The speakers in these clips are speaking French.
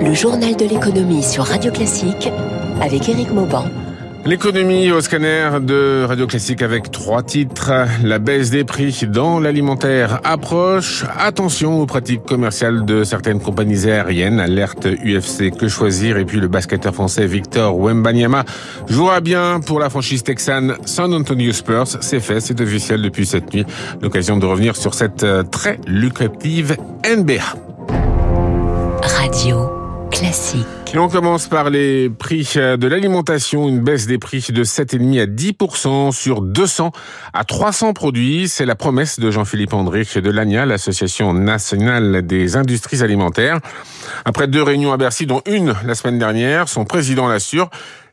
Le journal de l'économie sur Radio Classique avec Éric Mauban. L'économie au scanner de Radio Classique avec trois titres. La baisse des prix dans l'alimentaire approche. Attention aux pratiques commerciales de certaines compagnies aériennes. Alerte UFC que choisir? Et puis le basketteur français Victor Wembanyama jouera bien pour la franchise texane San Antonio Spurs. C'est fait, c'est officiel depuis cette nuit. L'occasion de revenir sur cette euh, très lucrative NBA. Classique. Et on commence par les prix de l'alimentation, une baisse des prix de 7,5 à 10% sur 200 à 300 produits. C'est la promesse de Jean-Philippe André de l'ANIA, l'Association nationale des industries alimentaires. Après deux réunions à Bercy, dont une la semaine dernière, son président l'assure,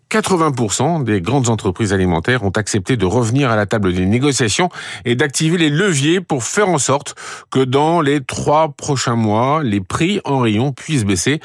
80% des grandes entreprises alimentaires ont accepté de revenir à la table des négociations et d'activer les leviers pour faire en sorte que dans les trois prochains mois, les prix en rayon puissent baisser.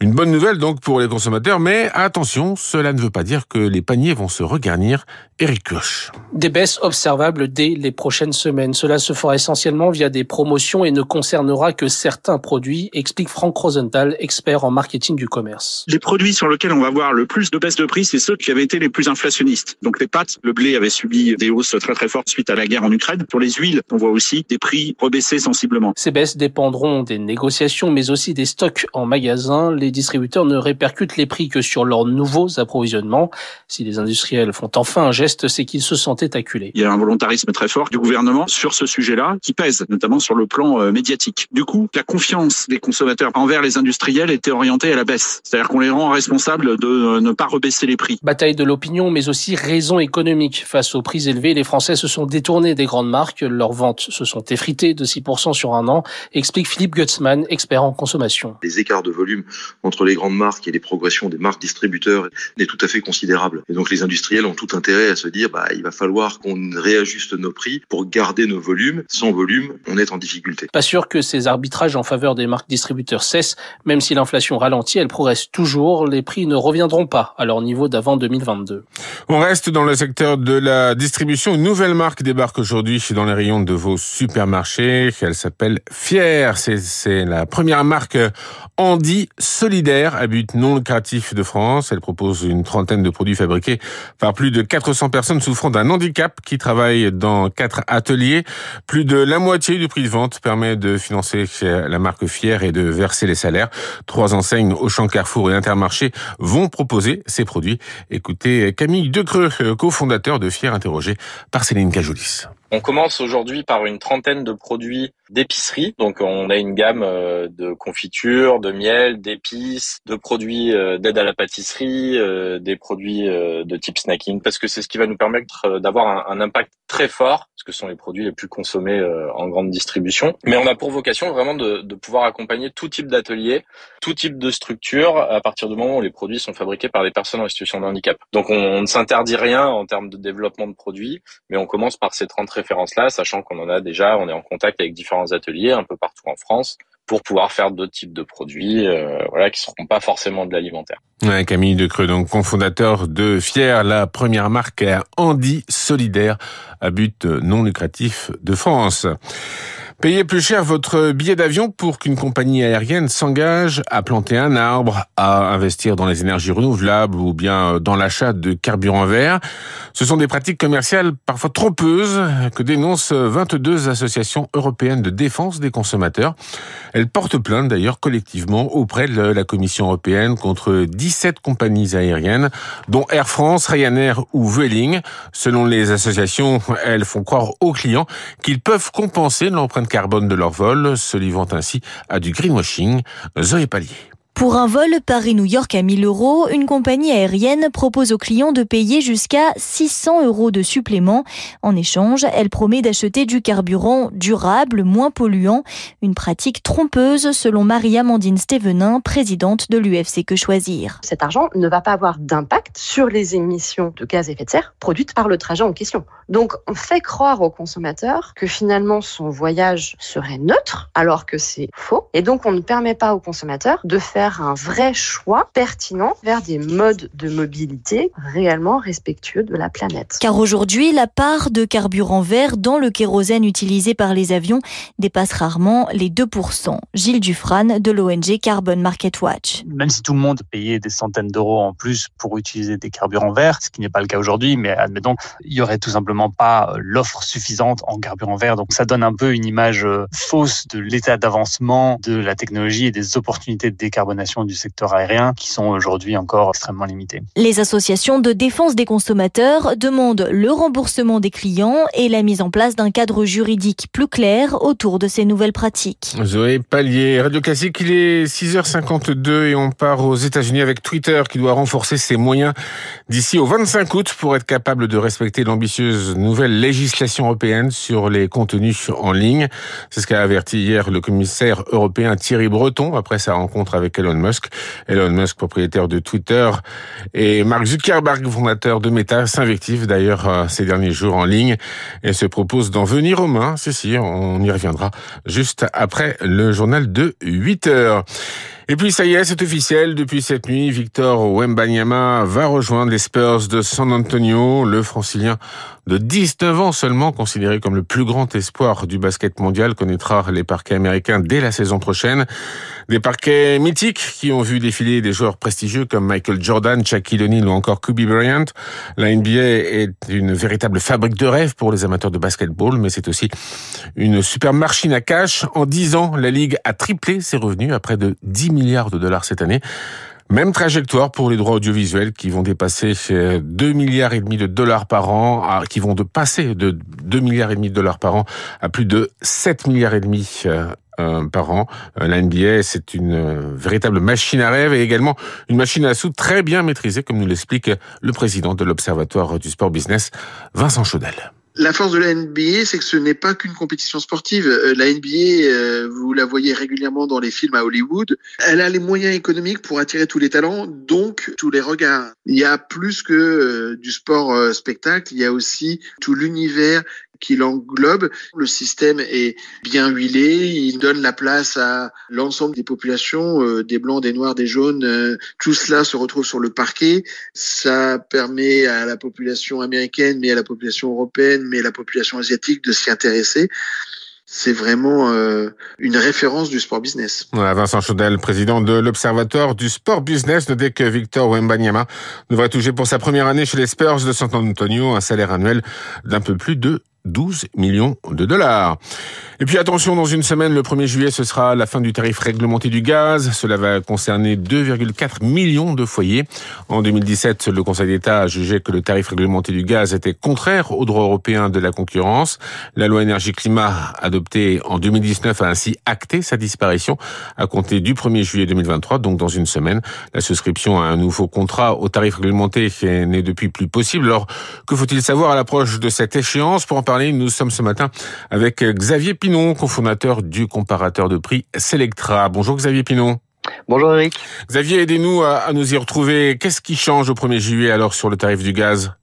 Une bonne nouvelle donc pour les consommateurs, mais attention, cela ne veut pas dire que les paniers vont se regarnir. Eric Koch. Des baisses observables dès les prochaines semaines. Cela se fera essentiellement via des promotions et ne concernera que certains produits, explique Franck Rosenthal, expert en marketing du commerce. Les produits sur lesquels on va voir le plus de baisse de prix, c'est ceux qui avaient été les plus inflationnistes. Donc les pâtes, le blé avait subi des hausses très très fortes suite à la guerre en Ukraine. Pour les huiles, on voit aussi des prix rebaisser sensiblement. Ces baisses dépendront des négociations, mais aussi des stocks en magasin. Les distributeurs ne répercutent les prix que sur leurs nouveaux approvisionnements. Si les industriels font enfin un geste c'est qu'ils se sentaient acculés. Il y a un volontarisme très fort du gouvernement sur ce sujet-là qui pèse, notamment sur le plan euh, médiatique. Du coup, la confiance des consommateurs envers les industriels était orientée à la baisse. C'est-à-dire qu'on les rend responsables de euh, ne pas rebaisser les prix. Bataille de l'opinion, mais aussi raison économique. Face aux prix élevés, les Français se sont détournés des grandes marques. Leurs ventes se sont effritées de 6% sur un an, explique Philippe Gutzmann, expert en consommation. Les écarts de volume entre les grandes marques et les progressions des marques distributeurs est tout à fait considérable. Et donc les industriels ont tout intérêt à se dire bah, il va falloir qu'on réajuste nos prix pour garder nos volumes. Sans volume, on est en difficulté. Pas sûr que ces arbitrages en faveur des marques distributeurs cessent, même si l'inflation ralentit, elle progresse toujours. Les prix ne reviendront pas à leur niveau d'avant 2022. On reste dans le secteur de la distribution. Une nouvelle marque débarque aujourd'hui dans les rayons de vos supermarchés. Elle s'appelle Fier. C'est la première marque Andy solidaire à but non lucratif de France. Elle propose une trentaine de produits fabriqués par plus de 400 personnes souffrant d'un handicap qui travaillent dans quatre ateliers. Plus de la moitié du prix de vente permet de financer la marque Fier et de verser les salaires. Trois enseignes Auchan, Carrefour et Intermarché vont proposer ces produits. Écoutez Camille Decreux, cofondateur de Fier, interrogé par Céline Cajoulis. On commence aujourd'hui par une trentaine de produits d'épicerie. Donc on a une gamme euh, de confitures, de miel, d'épices, de produits euh, d'aide à la pâtisserie, euh, des produits de type snacking, parce que c'est ce qui va nous permettre d'avoir un, impact très fort, parce que ce sont les produits les plus consommés en grande distribution. Mais on a pour vocation vraiment de, pouvoir accompagner tout type d'atelier, tout type de structure, à partir du moment où les produits sont fabriqués par des personnes en situation de handicap. Donc on, on ne s'interdit rien en termes de développement de produits, mais on commence par ces 30 références-là, sachant qu'on en a déjà, on est en contact avec différents ateliers un peu partout en France pour pouvoir faire d'autres types de produits, euh, voilà, qui seront pas forcément de l'alimentaire. Ouais, Camille Decreux, donc cofondateur de Fier, la première marque Andy solidaire à but non lucratif de France. Payez plus cher votre billet d'avion pour qu'une compagnie aérienne s'engage à planter un arbre, à investir dans les énergies renouvelables ou bien dans l'achat de carburant vert. Ce sont des pratiques commerciales parfois trompeuses que dénoncent 22 associations européennes de défense des consommateurs. Elles portent plainte d'ailleurs collectivement auprès de la Commission européenne contre 17 compagnies aériennes, dont Air France, Ryanair ou Vueling. Selon les associations, elles font croire aux clients qu'ils peuvent compenser l'empreinte carbone de leur vol, se livrant ainsi à du greenwashing. Zoé Pallier. Pour un vol Paris-New York à 1000 euros, une compagnie aérienne propose aux clients de payer jusqu'à 600 euros de supplément. En échange, elle promet d'acheter du carburant durable, moins polluant, une pratique trompeuse selon Marie-Amandine Stevenin, présidente de l'UFC Que Choisir. Cet argent ne va pas avoir d'impact sur les émissions de gaz à effet de serre produites par le trajet en question. Donc, on fait croire au consommateur que finalement son voyage serait neutre, alors que c'est faux. Et donc, on ne permet pas au consommateur de faire faire un vrai choix pertinent vers des modes de mobilité réellement respectueux de la planète. Car aujourd'hui, la part de carburant vert dans le kérosène utilisé par les avions dépasse rarement les 2%. Gilles Dufran de l'ONG Carbon Market Watch. Même si tout le monde payait des centaines d'euros en plus pour utiliser des carburants verts, ce qui n'est pas le cas aujourd'hui, mais admettons, il y aurait tout simplement pas l'offre suffisante en carburant vert. Donc ça donne un peu une image euh, fausse de l'état d'avancement de la technologie et des opportunités de décarbonation du secteur aérien qui sont aujourd'hui encore extrêmement limitées. Les associations de défense des consommateurs demandent le remboursement des clients et la mise en place d'un cadre juridique plus clair autour de ces nouvelles pratiques. Zoé Pallier, Radio Classique, il est 6h52 et on part aux États-Unis avec Twitter qui doit renforcer ses moyens d'ici au 25 août pour être capable de respecter l'ambitieuse nouvelle législation européenne sur les contenus en ligne. C'est ce qu'a averti hier le commissaire européen Thierry Breton après sa rencontre avec Elon Musk. Elon Musk, propriétaire de Twitter, et Mark Zuckerberg, fondateur de Meta, s'invective d'ailleurs euh, ces derniers jours en ligne et se propose d'en venir aux mains. Si, si, on y reviendra juste après le journal de 8 heures. Et puis ça y est, c'est officiel. Depuis cette nuit, Victor Wembanyama va rejoindre les Spurs de San Antonio. Le francilien de 19 ans seulement, considéré comme le plus grand espoir du basket mondial, connaîtra les parquets américains dès la saison prochaine. Des parquets mythiques qui ont vu défiler des joueurs prestigieux comme Michael Jordan, Shaquille O'Neal ou encore Kobe Bryant. La NBA est une véritable fabrique de rêve pour les amateurs de basketball, mais c'est aussi une super machine à cash. En 10 ans, la Ligue a triplé ses revenus à près de 10 milliards de dollars cette année. Même trajectoire pour les droits audiovisuels qui vont dépasser 2 milliards et demi de dollars par an, qui vont de passer de 2 milliards et demi de dollars par an à plus de 7 milliards et demi euh, euh, par an. Euh, la NBA, c'est une véritable machine à rêve et également une machine à sous très bien maîtrisée, comme nous l'explique le président de l'Observatoire du sport business, Vincent Chaudel. La force de la NBA, c'est que ce n'est pas qu'une compétition sportive. Euh, la NBA, euh, vous la voyez régulièrement dans les films à Hollywood, elle a les moyens économiques pour attirer tous les talents, donc tous les regards. Il y a plus que euh, du sport spectacle, il y a aussi tout l'univers qui l'englobe. Le système est bien huilé, il donne la place à l'ensemble des populations, euh, des blancs, des noirs, des jaunes. Euh, tout cela se retrouve sur le parquet. Ça permet à la population américaine, mais à la population européenne, mais à la population asiatique de s'y intéresser c'est vraiment euh, une référence du sport business. Voilà, Vincent Chaudel, président de l'Observatoire du sport business, dès que Victor Wembanyama devrait toucher pour sa première année chez les Spurs de San Antonio un salaire annuel d'un peu plus de 12 millions de dollars. Et puis attention, dans une semaine, le 1er juillet, ce sera la fin du tarif réglementé du gaz. Cela va concerner 2,4 millions de foyers. En 2017, le Conseil d'État a jugé que le tarif réglementé du gaz était contraire au droit européen de la concurrence. La loi énergie-climat adoptée en 2019 a ainsi acté sa disparition à compter du 1er juillet 2023, donc dans une semaine. La souscription à un nouveau contrat au tarif réglementé n'est depuis plus possible. Alors, que faut-il savoir à l'approche de cette échéance? Pour en parler, nous sommes ce matin avec Xavier Pinon, cofondateur du comparateur de prix Selectra. Bonjour Xavier Pinon. Bonjour Eric. Xavier, aidez-nous à, nous y retrouver. Qu'est-ce qui change au 1er juillet alors sur le tarif du gaz?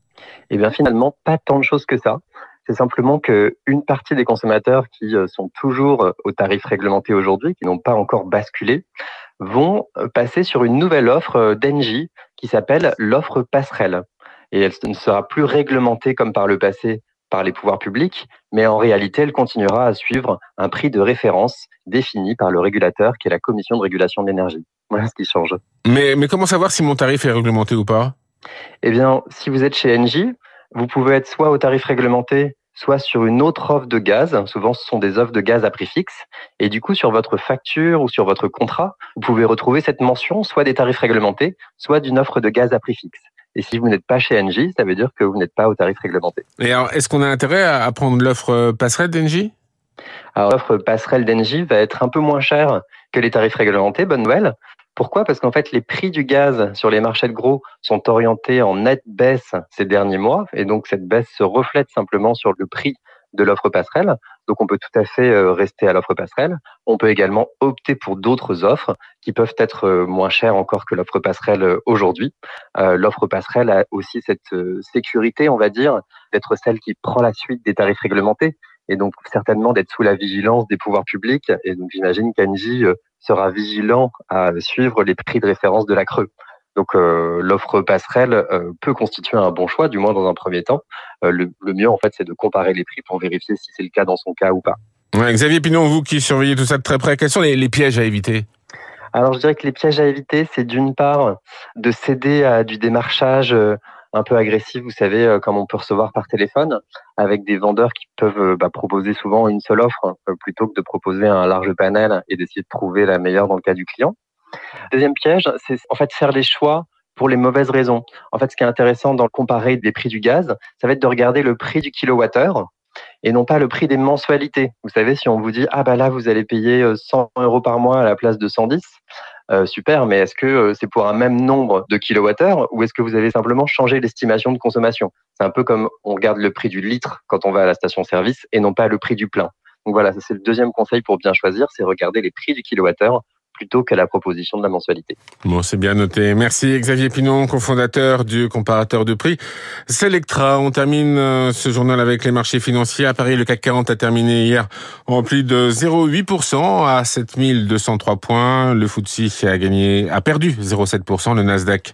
Eh bien finalement, pas tant de choses que ça. C'est simplement que une partie des consommateurs qui euh, sont toujours euh, au tarif réglementé aujourd'hui, qui n'ont pas encore basculé, vont euh, passer sur une nouvelle offre d'Engie qui s'appelle l'offre passerelle. Et elle ne sera plus réglementée comme par le passé par les pouvoirs publics, mais en réalité, elle continuera à suivre un prix de référence défini par le régulateur, qui est la Commission de régulation de l'énergie. Voilà ce qui change. Mais, mais comment savoir si mon tarif est réglementé ou pas? Eh bien, si vous êtes chez Engie, vous pouvez être soit au tarif réglementé, soit sur une autre offre de gaz. Souvent, ce sont des offres de gaz à prix fixe. Et du coup, sur votre facture ou sur votre contrat, vous pouvez retrouver cette mention soit des tarifs réglementés, soit d'une offre de gaz à prix fixe. Et si vous n'êtes pas chez Engie, ça veut dire que vous n'êtes pas au tarif réglementé. Et alors, est-ce qu'on a intérêt à prendre l'offre euh, passerelle d'Engie? Alors, l'offre passerelle d'Engie va être un peu moins chère que les tarifs réglementés. Bonne nouvelle. Pourquoi? Parce qu'en fait, les prix du gaz sur les marchés de gros sont orientés en nette baisse ces derniers mois. Et donc, cette baisse se reflète simplement sur le prix de l'offre passerelle. Donc on peut tout à fait euh, rester à l'offre passerelle. On peut également opter pour d'autres offres qui peuvent être euh, moins chères encore que l'offre passerelle euh, aujourd'hui. l'offre passerelle a aussi cette sécurité, on va dire, d'être celle qui prend la suite des tarifs réglementés et donc certainement d'être sous la vigilance des pouvoirs publics. Et donc j'imagine qu'Angie sera vigilant à suivre les prix de référence de la creux. Donc l'offre passerelle peut constituer un bon choix, du moins dans un premier temps. Le, mieux en fait, c'est de comparer les prix pour vérifier si c'est le cas dans son cas ou pas. Xavier Pinon, vous qui surveillez tout ça de très près, quels sont les pièges à éviter? Alors je dirais que les pièges à éviter, c'est d'une part de céder à du démarchage euh, un peu agressif, vous savez, euh, comme on peut recevoir par téléphone, avec des vendeurs qui peuvent euh, bah, proposer souvent une seule offre plutôt que de proposer un large panel et d'essayer de trouver la meilleure dans le cas du client. Deuxième piège, c'est en fait faire les choix pour les mauvaises raisons. En fait, ce qui est intéressant dans le comparer des prix du gaz, ça va être de regarder le prix du kilowattheure et non pas le prix des mensualités. Vous savez, si on vous dit ah bah là vous allez payer 100 euh, euros par mois à la place de 110, euh, super, mais est-ce que euh, c'est pour un même nombre de kilowattheures ou est-ce que vous avez simplement changé l'estimation de consommation? C'est un peu comme on regarde le prix du litre quand on va à la station-service et non pas le prix du plein. Donc voilà, c'est le deuxième conseil pour bien choisir, c'est regarder les prix du kilowattheure plutôt qu'à la proposition de la mensualité. Bon, c'est bien noté. Merci Xavier Pinon, cofondateur du comparateur de prix Selectra. On termine euh, ce journal avec les marchés financiers. À Paris, le CAC 40 a terminé hier en plus de 0,8% à 7203 points. Le FTSE a gagné, a perdu 0,7%. Le Nasdaq,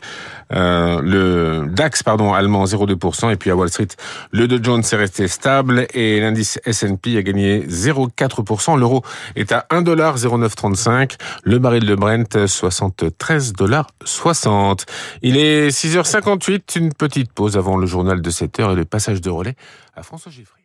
euh, le DAX, pardon, allemand 0,2%. Et puis à Wall Street, le Dow Jones est resté stable et l'indice S&P a gagné 0,4%. L'euro est à 1,0935. Le baril de Brent, 73 dollars 60. Il est 6h58, une petite pause avant le journal de 7h et le passage de relais à François Giffre.